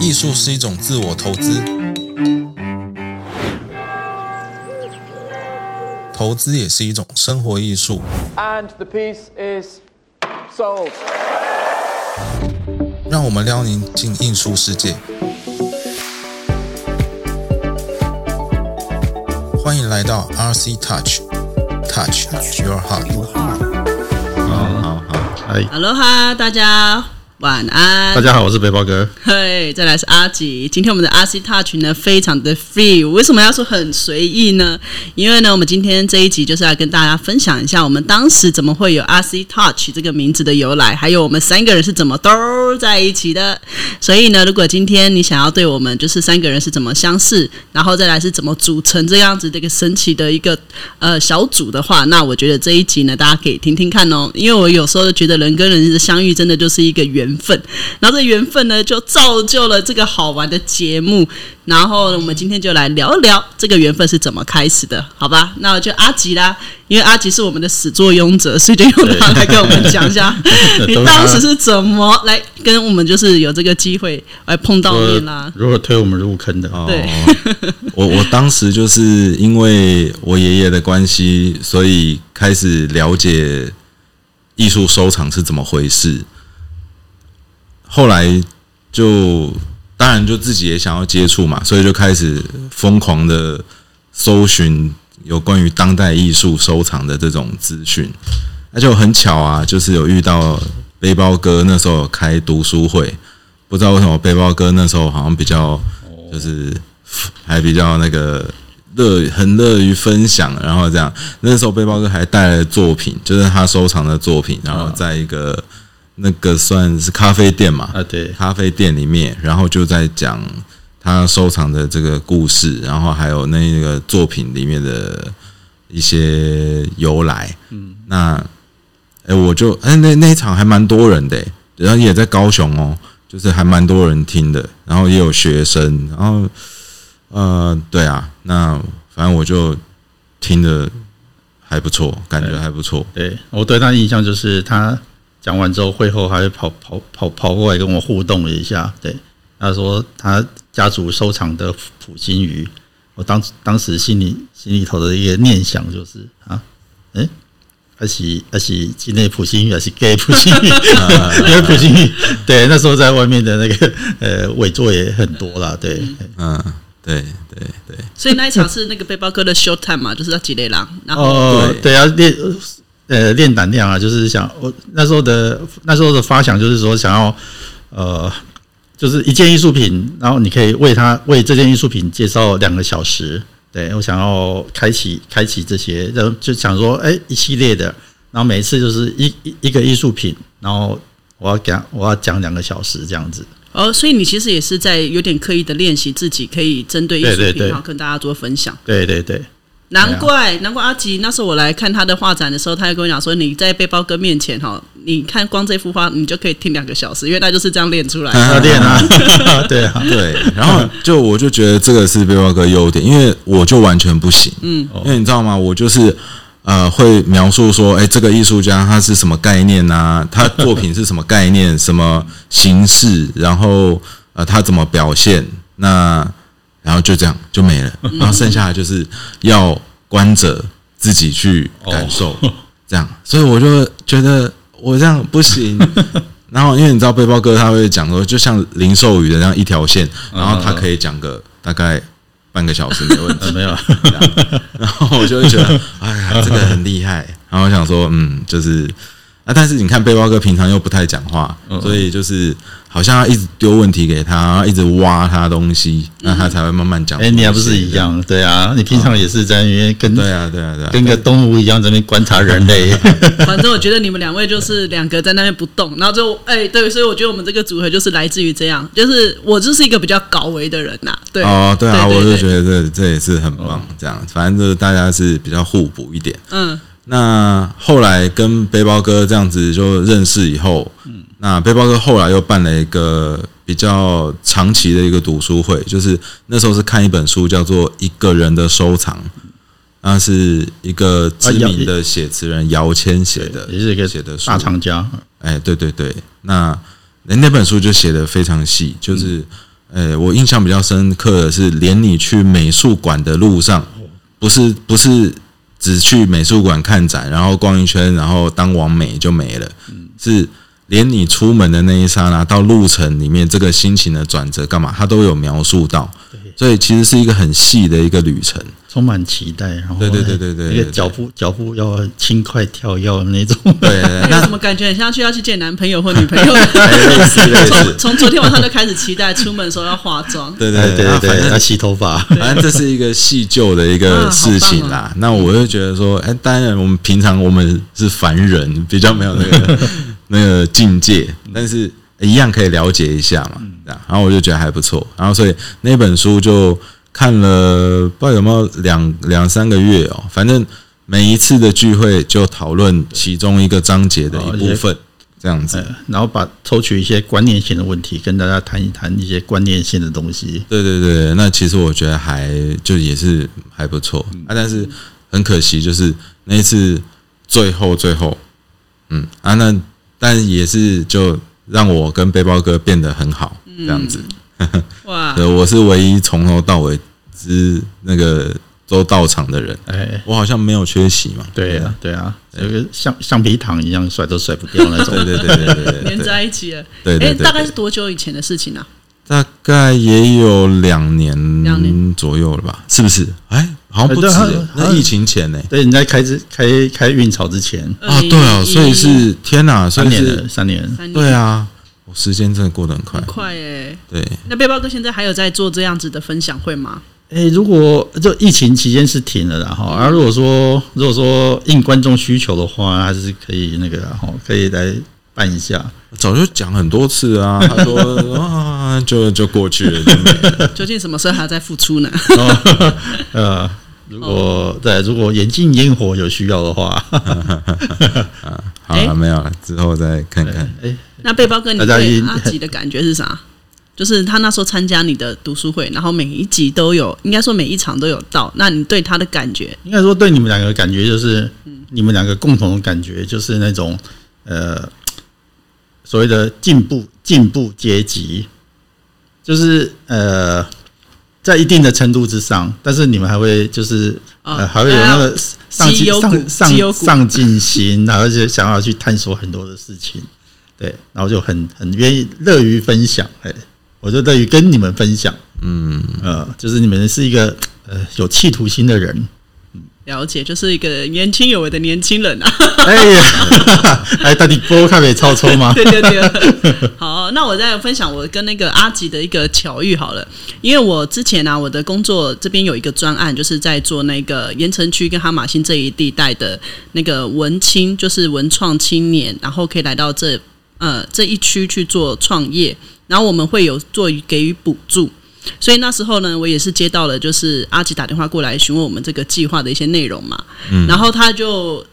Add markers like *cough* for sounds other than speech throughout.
艺术是一种自我投资，投资也是一种生活艺术。And the piece is sold. 让我们撩您进艺术世界。欢迎来到 RC Touch，Touch Your Heart。好好好，嗨，Hello 哈，大家晚安。大家好，我是背包哥。嘿，再来是阿吉。今天我们的阿 C Touch 呢，非常的 free。为什么要说很随意呢？因为呢，我们今天这一集就是要跟大家分享一下，我们当时怎么会有阿 C Touch 这个名字的由来，还有我们三个人是怎么都在一起的。所以呢，如果今天你想要对我们就是三个人是怎么相识，然后再来是怎么组成这样子的一个神奇的一个呃小组的话，那我觉得这一集呢，大家可以听听看哦。因为我有时候觉得人跟人的相遇真的就是一个缘分，然后这缘分呢就造就了这个好玩的节目。然后我们今天就来聊一聊这个缘分是怎么开始的，好吧？那我就阿吉啦，因为阿吉是我们的始作俑者，所以就用他来跟我们讲一下，你当时是怎么来跟我们就是有这个机会来碰到面啦。如何推我们入坑的？对哦，*laughs* 我我当时就是因为我爷爷的关系，所以开始了解艺术收藏是怎么回事。后来就当然就自己也想要接触嘛，所以就开始疯狂的搜寻有关于当代艺术收藏的这种资讯。那就很巧啊，就是有遇到背包哥那时候有开读书会，不知道为什么背包哥那时候好像比较就是还比较那个乐很乐于分享，然后这样那时候背包哥还带了作品，就是他收藏的作品，然后在一个那个算是咖啡店嘛，啊，对，咖啡店里面，然后就在讲他收藏的这个故事，然后还有那个作品里面的一些由来。嗯，那哎、我就哎、那那一场还蛮多人的、欸，然后也在高雄哦，就是还蛮多人听的，然后也有学生，然后呃，对啊，那反正我就听的还不错，感觉还不错。对我对他印象就是他讲完之后，会后还会跑跑跑跑过来跟我互动了一下。对，他说他家族收藏的普星鱼，我当当时心里心里头的一个念想就是啊，诶，还是还是境内普星鱼，还是 gay 普星鱼？*laughs* 因为普星鱼，对，那时候在外面的那个呃尾座也很多啦，对，嗯，对对对。所以那一场是那个背包哥的 show time 嘛，就是要几类狼，然后哦，对，啊练呃练胆量啊，就是想我那时候的那时候的发想就是说想要呃，就是一件艺术品，然后你可以为它为这件艺术品介绍两个小时。对我想要开启开启这些，然后就想说，哎、一系列的，然后每一次就是一一一个艺术品，然后我要讲我要讲两个小时这样子。哦，所以你其实也是在有点刻意的练习自己，可以针对艺术品，然后跟大家做分享。对对对，难怪，难怪阿吉那时候我来看他的画展的时候，他就跟我讲说，你在背包哥面前哈，你看光这幅画，你就可以听两个小时，因为他就是这样练出来的。他 *laughs* 练啊，*laughs* 对啊，对，然后就我就觉得这个是背包哥优点，因为我就完全不行，嗯，因为你知道吗？我就是呃会描述说，哎，这个艺术家他是什么概念啊？他作品是什么概念、什么形式，然后呃他怎么表现？那然后就这样就没了，然后剩下的就是要观者自己去感受，这样，所以我就觉得我这样不行。*laughs* 然后因为你知道背包哥他会讲说，就像零售语的那样一条线，然后他可以讲个大概半个小时没问题呃。没有，*laughs* 然后我就会觉得，哎呀，这个很厉害。然后我想说，嗯，就是啊，但是你看背包哥平常又不太讲话，所以就是好像要一直丢问题给他，一直挖他东西，那他才会慢慢讲。哎、你还不是一？样？对啊，你平常也是在那边跟对啊，对啊，对啊。跟个动物一样在那边观察人类。*laughs* 反正我觉得你们两位就是两个在那边不动，然后就哎、对，所以我觉得我们这个组合就是来自于这样，就是我就是一个比较高维的人呐、对，哦，对啊，我就觉，得这这也是很棒，这样，反正就是大家是比较互补一点。嗯，那后来跟背包哥这样子就认识以后，那背包哥后来又办了一个比较长期的一个读书会，就是那时候是看一本书叫做《一个人的收藏》，那是一个知名的写词人姚谦写的，也是一个写的书。大藏家，哎，对对对，那那那本书就写的非常细，就是呃，我印象比较深刻的是，连你去美术馆的路上，不是不是只去美术馆看展，然后逛一圈，然后当完美就没了，是连你出门的那一刹那到路程里面这个心情的转折干嘛，他都有描述到，所以其实是一个很细的一个旅程。充满期待，然后对对对对对对那个脚步脚步要很轻快跳跃的那种。对，那那怎么感觉很像去要去见男朋友或女朋友？*laughs* 类似类似从从昨天晚上就开始期待出门的时候要化妆。对哎对对啊对对，要洗头发。反正这是一个细旧的一个事情啊啦。那我就觉得说，哎、当然我们平常我们是凡人，比较没有那个那个境界，但是一样可以了解一下嘛。这样，然后我就觉得还不错。然后所以那本书就看了，不知道有没有两两三个月哦，反正每一次的聚会就讨论其中一个章节的一部分，这样子。呃然后把抽取一些观念性的问题，跟大家谈一谈一些观念性的东西。对对对，那其实我觉得还就也是还不错啊，但是很可惜，就是那一次最后最后，嗯啊，那但也是就让我跟背包哥变得很好，这样子。哇，*laughs* 我是唯一从头到尾之那个都到场的人，哎，我好像没有缺席嘛。对啊，对啊，有个橡橡皮糖一样甩都甩不掉那种。*laughs* 对对对对对对连，在一起了。对对对大概是多久以前的事情啊？大概也有两年两年左右了吧？是不是？哎，好像不止欸，那疫情前呢？对，你在开之开开运潮之前，啊，对啊，所以是天哪，所以是三年了，三年。三年对，啊，我时间真的过得很快很。快哎。对，那背包哥现在还有在做这样子的分享会吗？哎、如果就疫情期间是停了啦哈，而、如果说如果说应观众需求的话，还是可以那个哈，可以来办一下。早就讲很多次啊。*laughs* 他说啊，就就过去了，就没了。*laughs* 究竟什么时候还要再复出呢？哦 *laughs* 呃，如果对，如果眼镜烟火有需要的话，哎 *laughs* 好了，没有了，之后再看看。哎、那背包哥，你对阿吉的感觉是啥？就是他那时候参加你的读书会，然后每一集都有，应该说每一场都有到。那你对他的感觉？应该说对你们两个的感觉就是，你们两个共同的感觉就是那种呃所谓的进步进步阶级，就是呃在一定的程度之上，但是你们还会就是哦呃还会有那个上进上上上进心，然后就想要去探索很多的事情，对，然后就很很愿意乐于分享，哎，我就乐于跟你们分享，嗯，呃，就是你们是一个呃有企图心的人。了解，就是一个年轻有为的年轻人啊。哎呀，*laughs* 哎，到底波看没超抽吗？*laughs* 对对对，好，那我再分享我跟那个阿吉的一个巧遇好了，因为我之前啊，我的工作这边有一个专案，就是在做那个盐城区跟哈马星这一地带的那个文青，就是文创青年，然后可以来到这呃这一区去做创业，然后我们会有做给予补助。所以那时候呢，我也是接到了，就是阿吉打电话过来询问我们这个计划的一些内容嘛，然后他就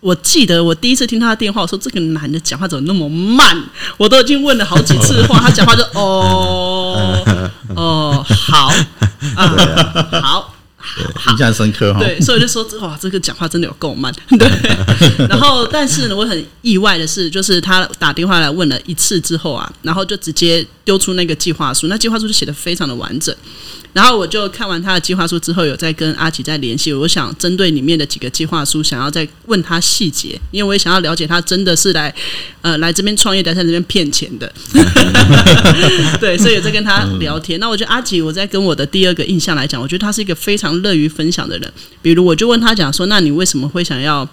我记得我第一次听他的电话，我说这个男的讲话怎么那么慢？我都已经问了好几次话，他讲话就哦哦好啊好。*laughs* 印象深刻哈。对，所以我就说，哇，这个讲话真的有够慢。*laughs* 对，*laughs* 然后但是呢，我很意外的是，就是他打电话来问了一次之后啊，然后就直接丢出那个计划书，那计划书就写的非常的完整。然后我就看完他的计划书之后，有在跟阿奇在联系。我想针对里面的几个计划书，想要再问他细节，因为我也想要了解他真的是来呃来这边创业，来在这边骗钱的。对，所以也在跟他聊天。那我觉得阿吉，我在跟我的第二个印象来讲，我觉得他是一个非常乐于分享的人。比如，我就问他讲说，那你为什么会想要？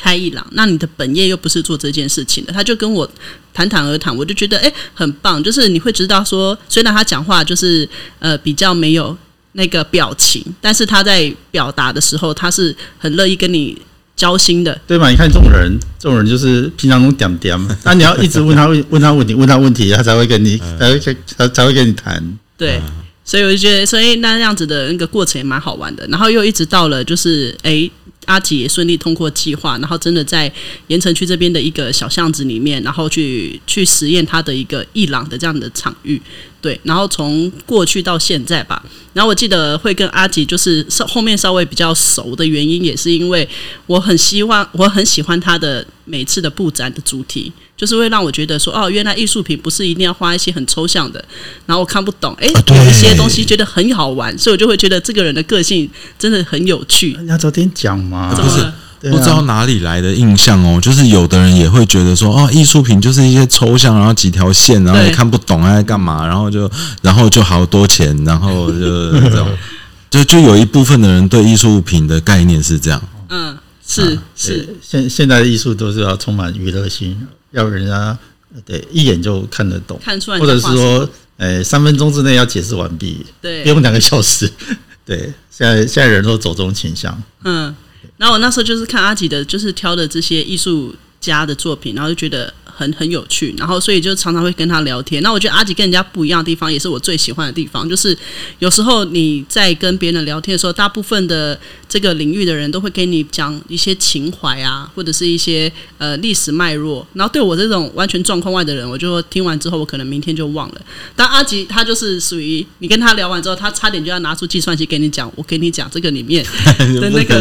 开一朗，那你的本业又不是做这件事情的，他就跟我谈谈而谈，我就觉得诶很棒，就是你会知道说，虽然他讲话就是呃比较没有那个表情，但是他在表达的时候，他是很乐意跟你交心的。对嘛？你看这种人，这种人就是平常那种点点，那你要一直问他问问他问题，问他问题，他才会跟你才会跟才才会跟你谈。对，所以我就觉得，所以那样子的那个过程也蛮好玩的。然后又一直到了就是诶。阿吉也顺利通过计划，然后真的在盐城区这边的一个小巷子里面，然后去去实验他的一个伊朗的这样的场域。对，然后从过去到现在吧，然后我记得会跟阿吉就是稍后面稍微比较熟的原因，也是因为我很希望我很喜欢他的每次的布展的主题，就是会让我觉得说，哦，原来艺术品不是一定要画一些很抽象的，然后我看不懂，诶，有一些东西觉得很好玩，所以我就会觉得这个人的个性真的很有趣。你要早点讲嘛，怎么了？对啊不知道哪里来的印象哦，就是有的人也会觉得说，哦，艺术品就是一些抽象，然后几条线，然后也看不懂他在干嘛，然后就然后就好多钱，然后就这种，*laughs* 就就有一部分的人对艺术品的概念是这样，嗯，是是，对现现在的艺术都是要充满娱乐性，要人家对一眼就看得懂，看出来或者是说，呃，三分钟之内要解释完毕，对。不用两个小时。*laughs* 对，现在现在人都走这种倾向。嗯，然后我那时候就是看阿吉的，就是挑的这些艺术家的作品，然后就觉得很很有趣，然后所以就常常会跟他聊天。那我觉得阿吉跟人家不一样的地方，也是我最喜欢的地方，就是有时候你在跟别人聊天的时候，大部分的这个领域的人都会跟你讲一些情怀啊，或者是一些呃历史脉络。然后对我这种完全状况外的人，我就听完之后，我可能明天就忘了。但阿吉他就是属于你跟他聊完之后，他差点就要拿出计算机给你讲，我给你讲这个里面 *laughs* 的那个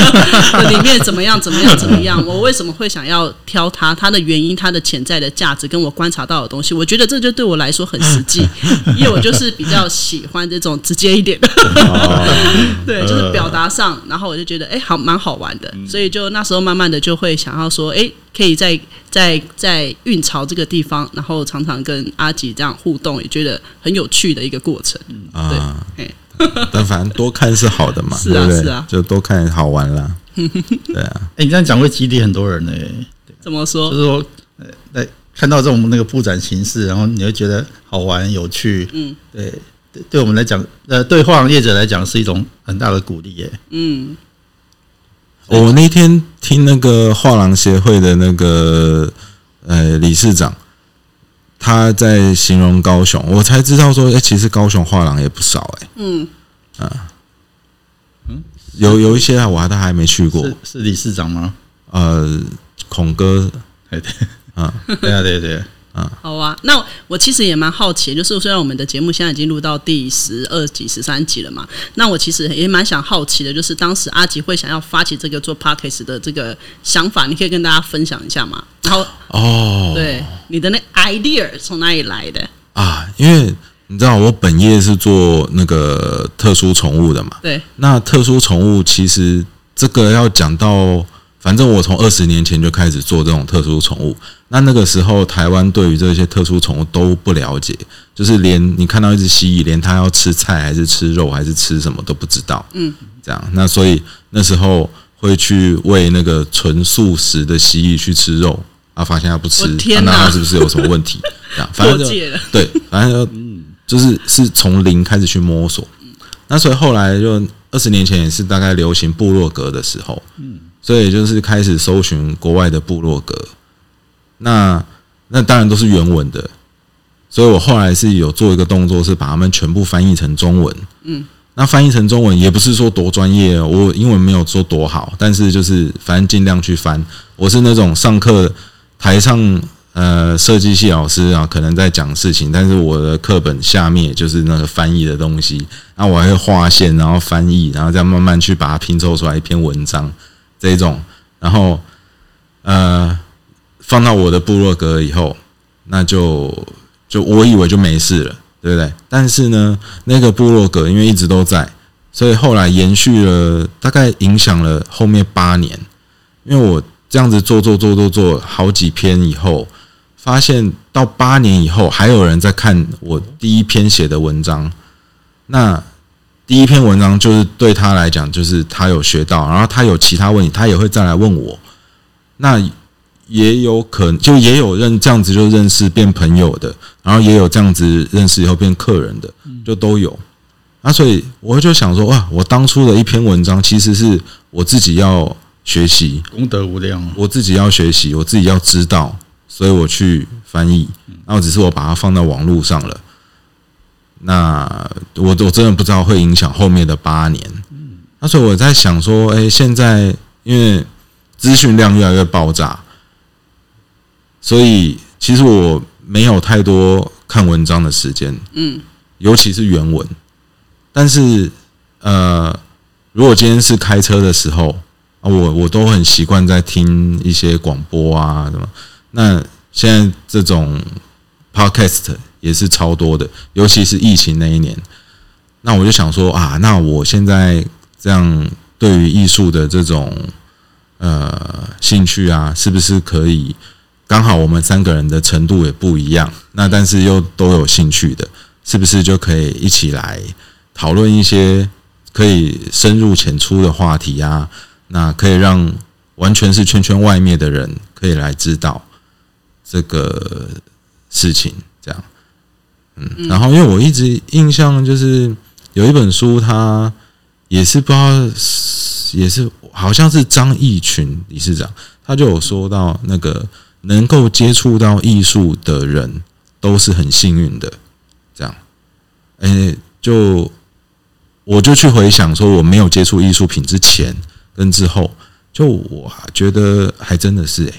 *laughs* 里面怎么样怎么样怎么样，我为什么会想要挑他，他的原因，它的潜在的价值，跟我观察到的东西，我觉得这就对我来说很实际，*laughs* 因为我就是比较喜欢这种直接一点的，*laughs* 对，就是表达上，然后我就觉得哎、好蛮好玩的，所以就那时候慢慢的就会想要说，哎、可以在在在运潮这个地方，然后常常跟阿吉这样互动，也觉得很有趣的一个过程。啊，对，但反正多看是好的嘛，*laughs* 是啊对？对？是啊。就多看好玩啦，对啊，哎、你这样讲会激励很多人呢、怎么说？就？是说，看到这种那个布展形式，然后你会觉得好玩、有趣，嗯，对，对，对我们来讲，呃，对画廊业者来讲是一种很大的鼓励耶。嗯，我那天听那个画廊协会的那个呃理事长，他在形容高雄，我才知道说，哎、其实高雄画廊也不少、哎，嗯，有有一些啊，我还都还没去过。是，是理事长吗？呃，孔哥，哎，对，啊，对啊，对对啊，好啊，那我其实也蛮好奇，就是虽然我们的节目现在已经录到第十二集、十三集了嘛，那我其实也蛮想好奇的，就是当时阿吉会想要发起这个做 podcast 的这个想法，你可以跟大家分享一下吗？然后，哦，对你的那 idea 从哪里来的？啊，因为你知道我本业是做那个特殊宠物的嘛，对，那特殊宠物其实这个要讲到，反正我从二十年前就开始做这种特殊宠物。那那个时候，台湾对于这些特殊宠物都不了解，就是连你看到一只蜥蜴，连它要吃菜还是吃肉还是吃什么都不知道。嗯，这样，那所以那时候会去喂那个纯素食的蜥蜴去吃肉，啊，发现它不吃，天哪那它是不是有什么问题？这样，反正就。对，反正就就是是从零开始去摸索。那所以后来就二十年前也是大概流行部落格的时候，嗯，所以就是开始搜寻国外的部落格。那那当然都是原文的，所以我后来是有做一个动作，是把它们全部翻译成中文。嗯，那翻译成中文也不是说多专业哦，我英文没有说多好，但是就是反正尽量去翻。我是那种上课台上呃设计系老师啊，可能在讲事情，但是我的课本下面就是那个翻译的东西，那我还会画线，然后翻译，然后再慢慢去把它拼凑出来一篇文章这一种，然后呃放到我的部落格以后，那就就我以为就没事了，对不对？但是呢，那个部落格因为一直都在，所以后来延续了大概影响了后面八年，因为我这样子做做做做做好几篇以后，发现到八年以后还有人在看我第一篇写的文章，那第一篇文章就是对他来讲，就是他有学到，然后他有其他问题，他也会再来问我，那也有可能就也有认这样子就认识变朋友的，然后也有这样子认识以后变客人的，就都有。那所以我就想说，哇，我当初的一篇文章其实是我自己要学习，功德无量。我自己要学习，我自己要知道，所以我去翻译，然后只是我把它放到网络上了。那我我真的不知道会影响后面的八年。那所以我在想说，哎、现在因为资讯量越来越爆炸，所以其实我没有太多看文章的时间，嗯，尤其是原文。但是呃，如果今天是开车的时候啊，我我都很习惯在听一些广播啊什么。那现在这种 podcast 也是超多的，尤其是疫情那一年。那我就想说啊，那我现在这样对于艺术的这种呃兴趣啊，是不是可以刚好我们三个人的程度也不一样，那但是又都有兴趣的，是不是就可以一起来讨论一些可以深入浅出的话题啊？那可以让完全是圈圈外面的人可以来知道这个事情，这样。嗯，然后因为我一直印象就是有一本书，它也是不知道也是好像是张义群理事长，他就有说到那个能够接触到艺术的人都是很幸运的，这样。诶，就我就去回想说，我没有接触艺术品之前跟之后，就我觉得还真的是诶。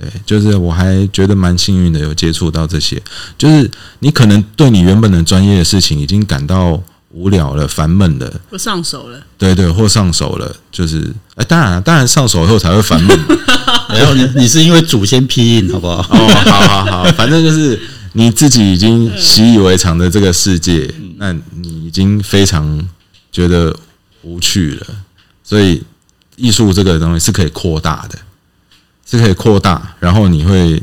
对，就是我还觉得蛮幸运的，有接触到这些。就是你可能对你原本的专业的事情已经感到无聊了、烦闷了，或上手了。对对，或上手了，就是哎，当然当然上手以后才会烦闷。*laughs* 然后你你是因为祖先批印，好不好？哦，好好好，反正就是你自己已经习以为常的这个世界，那你已经非常觉得无趣了。所以艺术这个东西是可以扩大的。是可以扩大，然后你会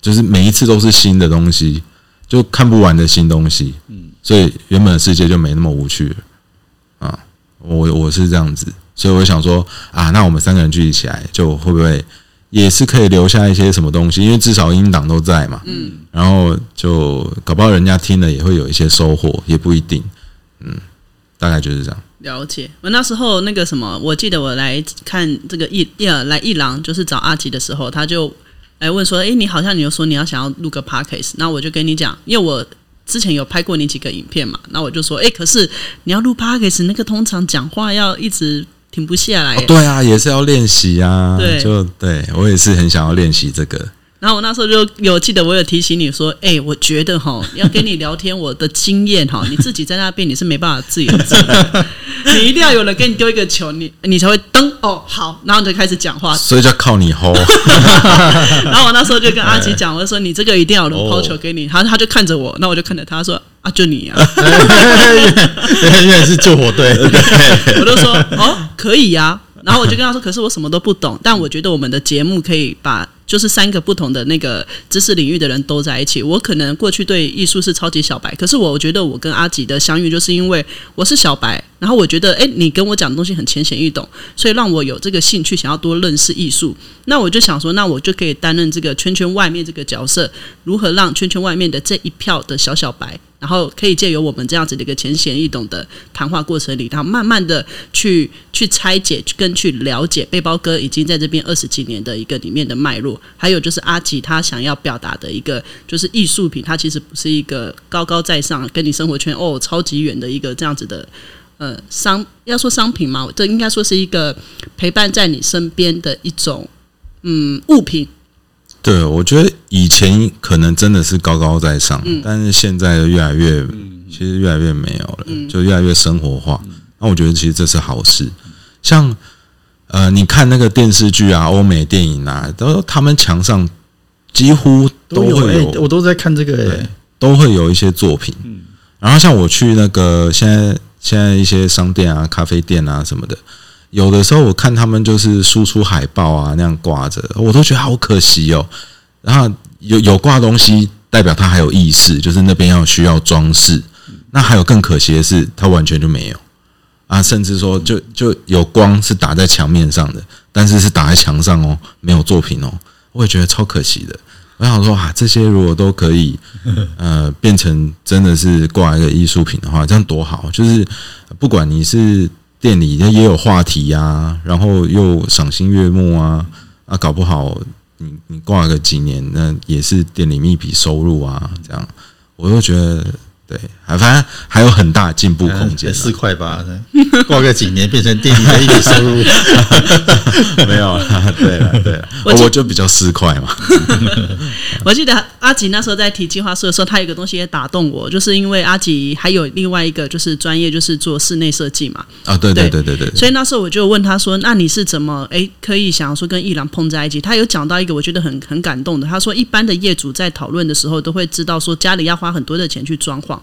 就是每一次都是新的东西，就看不完的新东西。嗯，所以原本的世界就没那么无趣了。啊，我我是这样子，所以我想说啊，那我们三个人聚集起来，就会不会也是可以留下一些什么东西？因为至少音档都在嘛。嗯，然后就搞不好人家听了也会有一些收获，也不一定。嗯，大概就是这样。了解，我那时候那个什么，我记得我来看这个一一来一郎，就是找阿吉的时候，他就来问说：“哎，你好像你又说你要想要录个 podcast，那我就跟你讲，因为我之前有拍过你几个影片嘛，那我就说：哎，可是你要录 podcast，那个通常讲话要一直停不下来。对啊，也是要练习啊。对，就对我也是很想要练习这个。然后我那时候就有记得，我有提醒你说：哎，我觉得哈，要跟你聊天，我的经验哈，你自己在那边你是没办法自言自语。你一定要有人给你丢一个球，你你才会登哦好，然后你就开始讲话，所以就靠你吼。*laughs* 然后我那时候就跟阿吉讲，我说你这个一定要有人抛球给你，他他就看着我，那我就看着他说啊就你啊，*laughs* 原来是救火队，*laughs* 我就说哦可以呀，然后我就跟他说，可是我什么都不懂，但我觉得我们的节目可以把。就是三个不同的那个知识领域的人都在一起。我可能过去对艺术是超级小白，可是我觉得我跟阿吉的相遇，就是因为我是小白，然后我觉得，哎，你跟我讲的东西很浅显易懂，所以让我有这个兴趣，想要多认识艺术。那我就想说，那我就可以担任这个圈圈外面这个角色，如何让圈圈外面的这一票的小小白。然后可以借由我们这样子的一个浅显易懂的谈话过程里，然后慢慢的去去拆解跟去了解背包哥已经在这边二十几年的一个里面的脉络，还有就是阿吉他想要表达的一个就是艺术品，它其实不是一个高高在上跟你生活圈哦超级远的一个这样子的呃商要说商品嘛，这应该说是一个陪伴在你身边的一种嗯物品。对，我觉得以前可能真的是高高在上，但是现在越来越，其实越来越没有了，就越来越生活化。那我觉得其实这是好事。像呃，你看那个电视剧啊，欧美电影啊，都他们墙上几乎都会有，我都在看这个，对，都会有一些作品。然后像我去那个现在现在一些商店啊、咖啡店啊什么的。有的时候我看他们就是输出海报啊那样挂着，我都觉得好可惜哦。然后有有挂东西，代表他还有意识，就是那边要需要装饰。那还有更可惜的是，他完全就没有啊，甚至说就就有光是打在墙面上的，但是是打在墙上哦，没有作品哦。我也觉得超可惜的。我想说啊，这些如果都可以 *laughs* 呃变成真的是挂一个艺术品的话，这样多好！就是不管你是。店里也有话题呀，然后又赏心悦目啊，啊，搞不好你你挂个几年，那也是店里面一笔收入啊，这样，我就觉得对，反正还有很大进步空间。四块八，*laughs* 过个几年变成店里的一笔收入，*laughs* 没有了，对了对了，*laughs* 我就比较四块嘛。我记得阿吉那时候在提计划书的时候，他有一个东西也打动我，就是因为阿吉还有另外一个就是专业，就是做室内设计嘛。啊，对对对对对，所以那时候我就问他说：“那你是怎么哎可以想要说跟艺廊碰在一起？”他有讲到一个我觉得很很感动的，他说一般的业主在讨论的时候都会知道说家里要花很多的钱去装潢，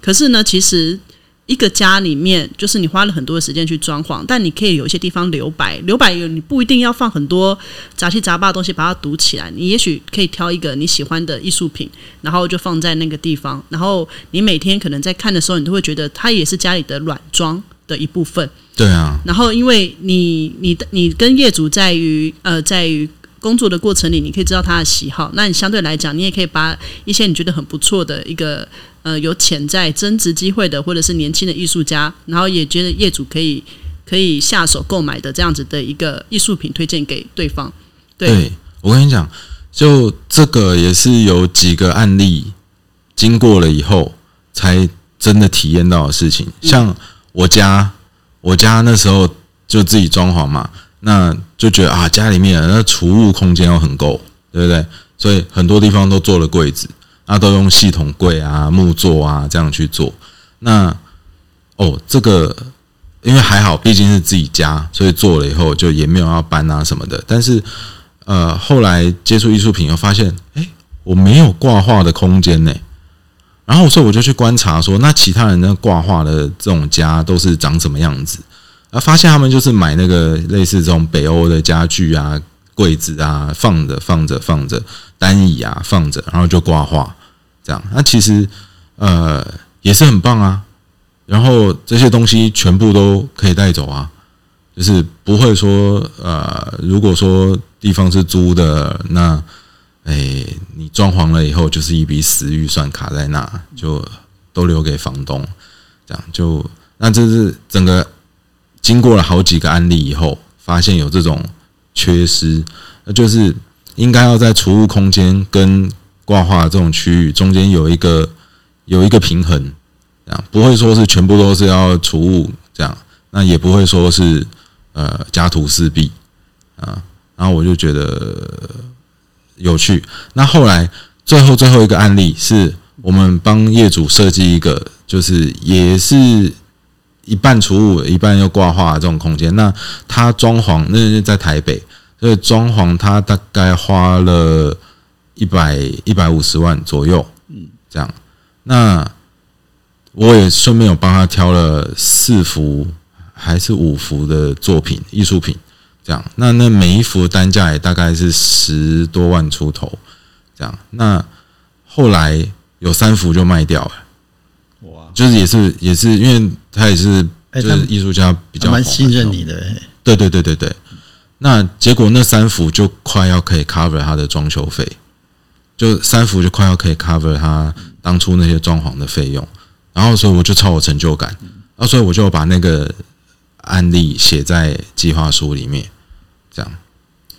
可是呢，其实。一个家里面，就是你花了很多的时间去装潢，但你可以有一些地方留白，留白有你不一定要放很多杂七杂八的东西把它堵起来，你也许可以挑一个你喜欢的艺术品，然后就放在那个地方，然后你每天可能在看的时候，你都会觉得它也是家里的软装的一部分。对啊，然后因为你你你跟业主在于呃在于工作的过程里，你可以知道他的喜好，那你相对来讲，你也可以把一些你觉得很不错的一个。呃，有潜在增值机会的，或者是年轻的艺术家，然后也觉得业主可以可以下手购买的这样子的一个艺术品推荐给对方。对我跟你讲，就这个也是有几个案例经过了以后才真的体验到的事情。像我家，我家那时候就自己装潢嘛，那就觉得啊，家里面那储物空间要很够，对不对？所以很多地方都做了柜子。那都用系统柜啊、木座啊这样去做。那哦，这个因为还好，毕竟是自己家，所以做了以后就也没有要搬啊什么的。但是呃，后来接触艺术品，又发现哎，我没有挂画的空间呢。然后所以我就去观察说，那其他人那挂画的这种家都是长什么样子？啊，发现他们就是买那个类似这种北欧的家具啊、柜子啊，放着放着放着，单椅啊放着，然后就挂画。这样，那其实呃也是很棒啊。然后这些东西全部都可以带走啊，就是不会说呃，如果说地方是租的，那哎你装潢了以后就是一笔死预算卡在那，就都留给房东。这样就那这是整个经过了好几个案例以后，发现有这种缺失，那就是应该要在储物空间跟挂画这种区域中间有一个有一个平衡，这样不会说是全部都是要储物这样，那也不会说是呃家徒四壁啊。然后我就觉得有趣。那后来最后最后一个案例是我们帮业主设计一个，就是也是一半储物一半又挂画这种空间。那他装潢那是在台北，所以装潢他大概花了。一百一百五十万左右，嗯，这样，那我也顺便有帮他挑了四幅还是五幅的作品艺术品，这样，那那每一幅单价也大概是十多万出头，这样，那后来有三幅就卖掉了，就是也是也是因为他也是就是艺术家比较蛮信任你的，对对对对对，那结果那三幅就快要可以 cover 他的装修费。就三幅就快要可以 cover 他当初那些装潢的费用，然后所以我就超有成就感，然后所以我就把那个案例写在计划书里面，这样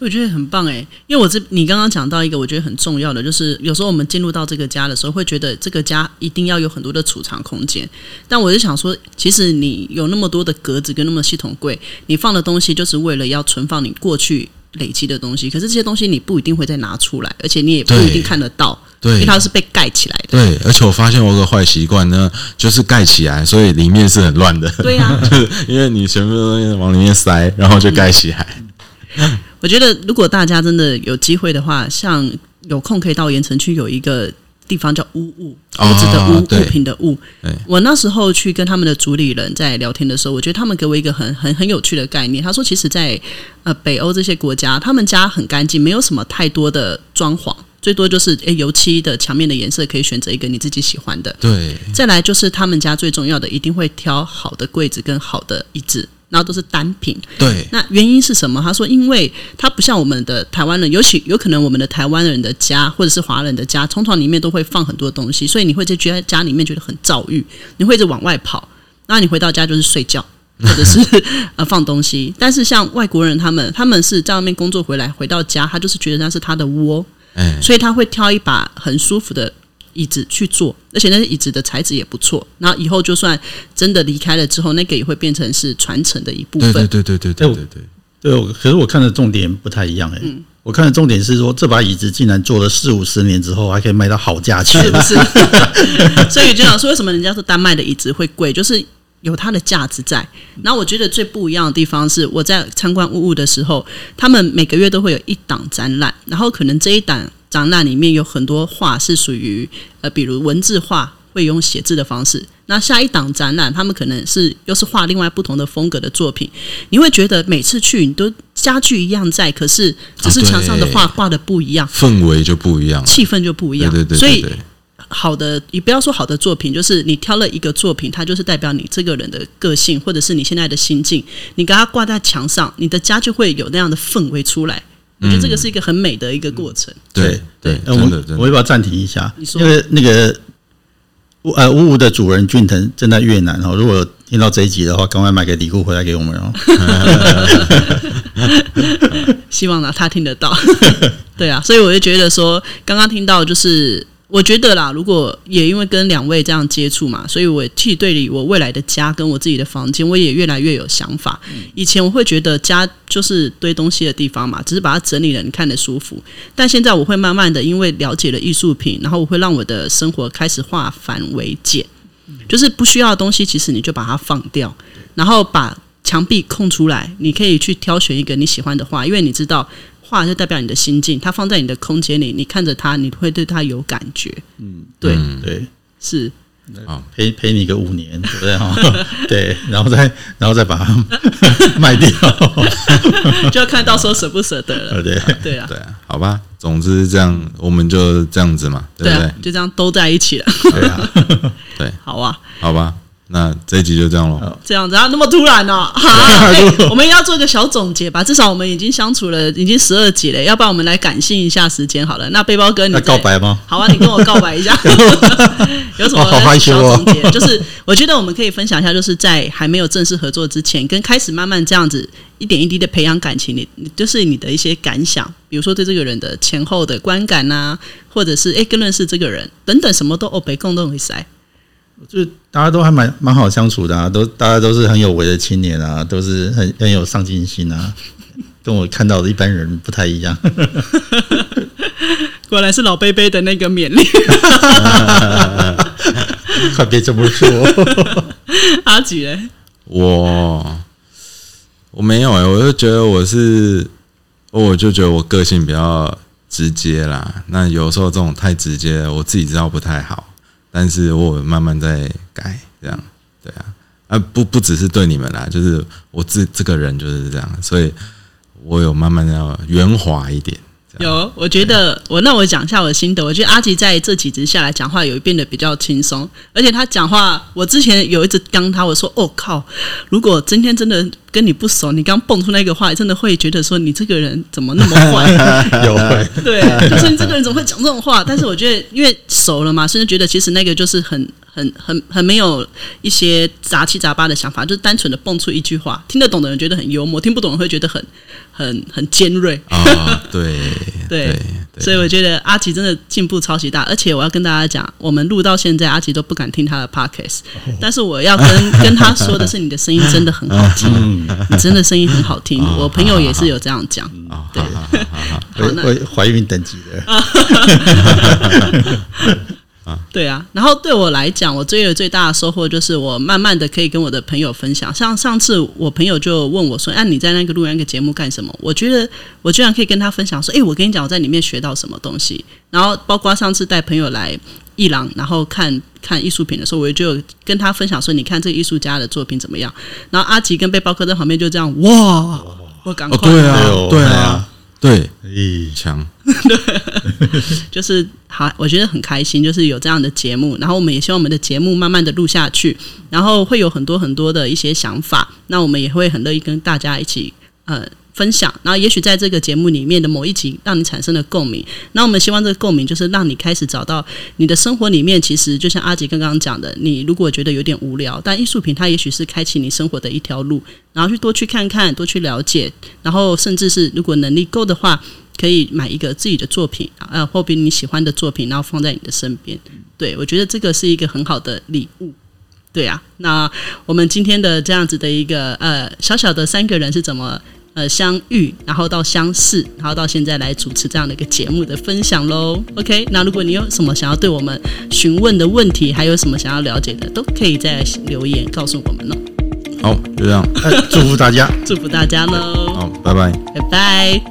我觉得很棒哎，因为我这你刚刚讲到一个我觉得很重要的，就是有时候我们进入到这个家的时候，会觉得这个家一定要有很多的储藏空间，但我就想说，其实你有那么多的格子跟那么系统柜，你放的东西就是为了要存放你过去。累积的东西，可是这些东西你不一定会再拿出来，而且你也不一定看得到，对，因为它是被盖起来的。对，而且我发现我有个坏习惯呢，就是盖起来，所以里面是很乱的。对呀，*laughs* 就是因为你全部东西往里面塞，然后就盖起来。我觉得如果大家真的有机会的话，像有空可以到盐城区有一个。地方叫屋物，屋子的屋，物品的物。我那时候去跟他们的主理人在聊天的时候，我觉得他们给我一个很很很有趣的概念。他说，其实，在呃北欧这些国家，他们家很干净，没有什么太多的装潢，最多就是诶油漆的墙面的颜色可以选择一个你自己喜欢的。对，再来就是他们家最重要的，一定会挑好的柜子跟好的椅子。然后都是单品，对。那原因是什么？他说，因为他不像我们的台湾人，尤其有可能我们的台湾人的家或者是华人的家，通常里面都会放很多东西，所以你会在觉得家里面觉得很躁郁，你会一直往外跑。那你回到家就是睡觉，*laughs* 或者是呃放东西。但是像外国人他们，他们是在外面工作回来，回到家他就是觉得那是他的窝，所以他会挑一把很舒服的。椅子去做，而且那些椅子的材质也不错。然后以后就算真的离开了之后，那个也会变成是传承的一部分。对对对对对对对对。对，可是我看的重点不太一样哎。我看的重点是说，这把椅子竟然做了四五十年之后，还可以卖到好价钱，是不是？*laughs* 所以就想说，为什么人家说丹麦的椅子会贵，就是有它的价值在。然后我觉得最不一样的地方是，我在参观物物的时候，他们每个月都会有一档展览，然后可能这一档展览里面有很多画是属于呃，比如文字画。会用写字的方式，那下一档展览，他们可能是又是画另外不同的风格的作品。你会觉得每次去，你都家具一样在，可是只是墙上的画画的不一样，氛围就不一样，气氛就不一样。对对对，所以好的，你不要说好的作品，就是你挑了一个作品，它就是代表你这个人的个性，或者是你现在的心境。你给它挂在墙上，你的家就会有那样的氛围出来。我觉得这个是一个很美的一个过程。对对，我真的，我要不要暂停一下？因为那个那个。乌呃乌乌的主人俊腾正在越南哦，如果听到这一集的话，赶快买个礼物回来给我们哦。*laughs* *laughs* 希望呢他听得到，*laughs* 对啊，所以我就觉得说，刚刚听到就是。我觉得啦，如果也因为跟两位这样接触嘛，所以我替对里我未来的家跟我自己的房间，我也越来越有想法。以前我会觉得家就是堆东西的地方嘛，只是把它整理了，你看得舒服。但现在我会慢慢的，因为了解了艺术品，然后我会让我的生活开始化繁为简，就是不需要的东西，其实你就把它放掉，然后把墙壁空出来，你可以去挑选一个你喜欢的画，因为你知道。画就代表你的心境，它放在你的空间里，你看着它，你会对它有感觉。嗯，对对，是啊，陪陪你个五年，对不对？哈，*laughs* 对，然后再然后再把它 *laughs* 卖掉，*laughs* 就要看到时候舍不舍得了。对对啊，对啊，好吧，总之这样，我们就这样子嘛，对不对？就这样都在一起了。对啊，对，好啊，好吧。那这一集就这样了，这样子啊，那么突然呢？好，*laughs* 我们要做一个小总结吧。至少我们已经相处了已经十二集了，要不然我们来感性一下时间好了。那背包哥，你告白吗？好啊，你跟我告白一下，*laughs* 有什么小总结？就是我觉得我们可以分享一下，就是在还没有正式合作之前，跟开始慢慢这样子一点一滴的培养感情，你就是你的一些感想，比如说对这个人的前后的观感呐，或者是哎更认识这个人等等，什么都哦，被共同会塞。就是大家都还蛮蛮好相处的啊，都大家都是很有为的青年啊，都是很很有上进心啊，跟我看到的一般人不太一样。*laughs* 果然是老贝贝的那个勉励，*laughs* 快别这么说。*laughs* 阿吉嘞，我我没有哎，我就觉得我是，我就觉得我个性比较直接啦。那有时候这种太直接，我自己知道不太好。但是我慢慢在改，这样对啊，啊不不只是对你们啦，就是我这这个人就是这样，所以我有慢慢要圆滑一点。有，我觉得我那我讲一下我的心得。我觉得阿吉在这几集下来讲话有变得比较轻松，而且他讲话，我之前有一直刚他，我说：“哦靠，如果今天真的跟你不熟，你刚蹦出那个话，真的会觉得说你这个人怎么那么坏？*laughs* 有会对，就是你这个人怎么会讲这种话？但是我觉得因为熟了嘛，甚至觉得其实那个就是很。很很很没有一些杂七杂八的想法，就是单纯的蹦出一句话，听得懂的人觉得很幽默，听不懂人会觉得很很很尖锐啊。*laughs* 对对，所以我觉得阿奇真的进步超级大，而且我要跟大家讲，我们录到现在，阿奇都不敢听他的 podcast，但是我要跟跟他说的是，你的声音真的很好听，你真的声音很好听。我朋友也是有这样讲，对，会怀孕等级的。*laughs* 对啊，然后对我来讲，我追的最大的收获就是我慢慢的可以跟我的朋友分享。像上次我朋友就问我说：“哎，你在那个录那个节目干什么？”我觉得我居然可以跟他分享说：“哎，我跟你讲，我在里面学到什么东西。”然后包括上次带朋友来伊朗，然后看看艺术品的时候，我就跟他分享说：“你看这个艺术家的作品怎么样？”然后阿吉跟背包客在旁边就这样哇，我赶快对啊，对啊。对，强，对 *laughs* 就是好，我觉得很开心，就是有这样的节目，然后我们也希望我们的节目慢慢的录下去，然后会有很多很多的一些想法，那我们也会很乐意跟大家一起呃。分享，然后也许在这个节目里面的某一集让你产生了共鸣，那我们希望这个共鸣就是让你开始找到你的生活里面，其实就像阿杰刚刚讲的，你如果觉得有点无聊，但艺术品它也许是开启你生活的一条路，然后去多去看看，多去了解，然后甚至是如果能力够的话，可以买一个自己的作品，呃，或比你喜欢的作品，然后放在你的身边。对我觉得这个是一个很好的礼物。对啊，那我们今天的这样子的一个呃小小的三个人是怎么？呃相遇，然后到相识，然后到现在来主持这样的一个节目的分享喽。OK，那如果你有什么想要对我们询问的问题，还有什么想要了解的，都可以在留言告诉我们哦。好，就这样，*laughs* 哎祝福大家。祝福大家喽，好，拜拜。拜拜。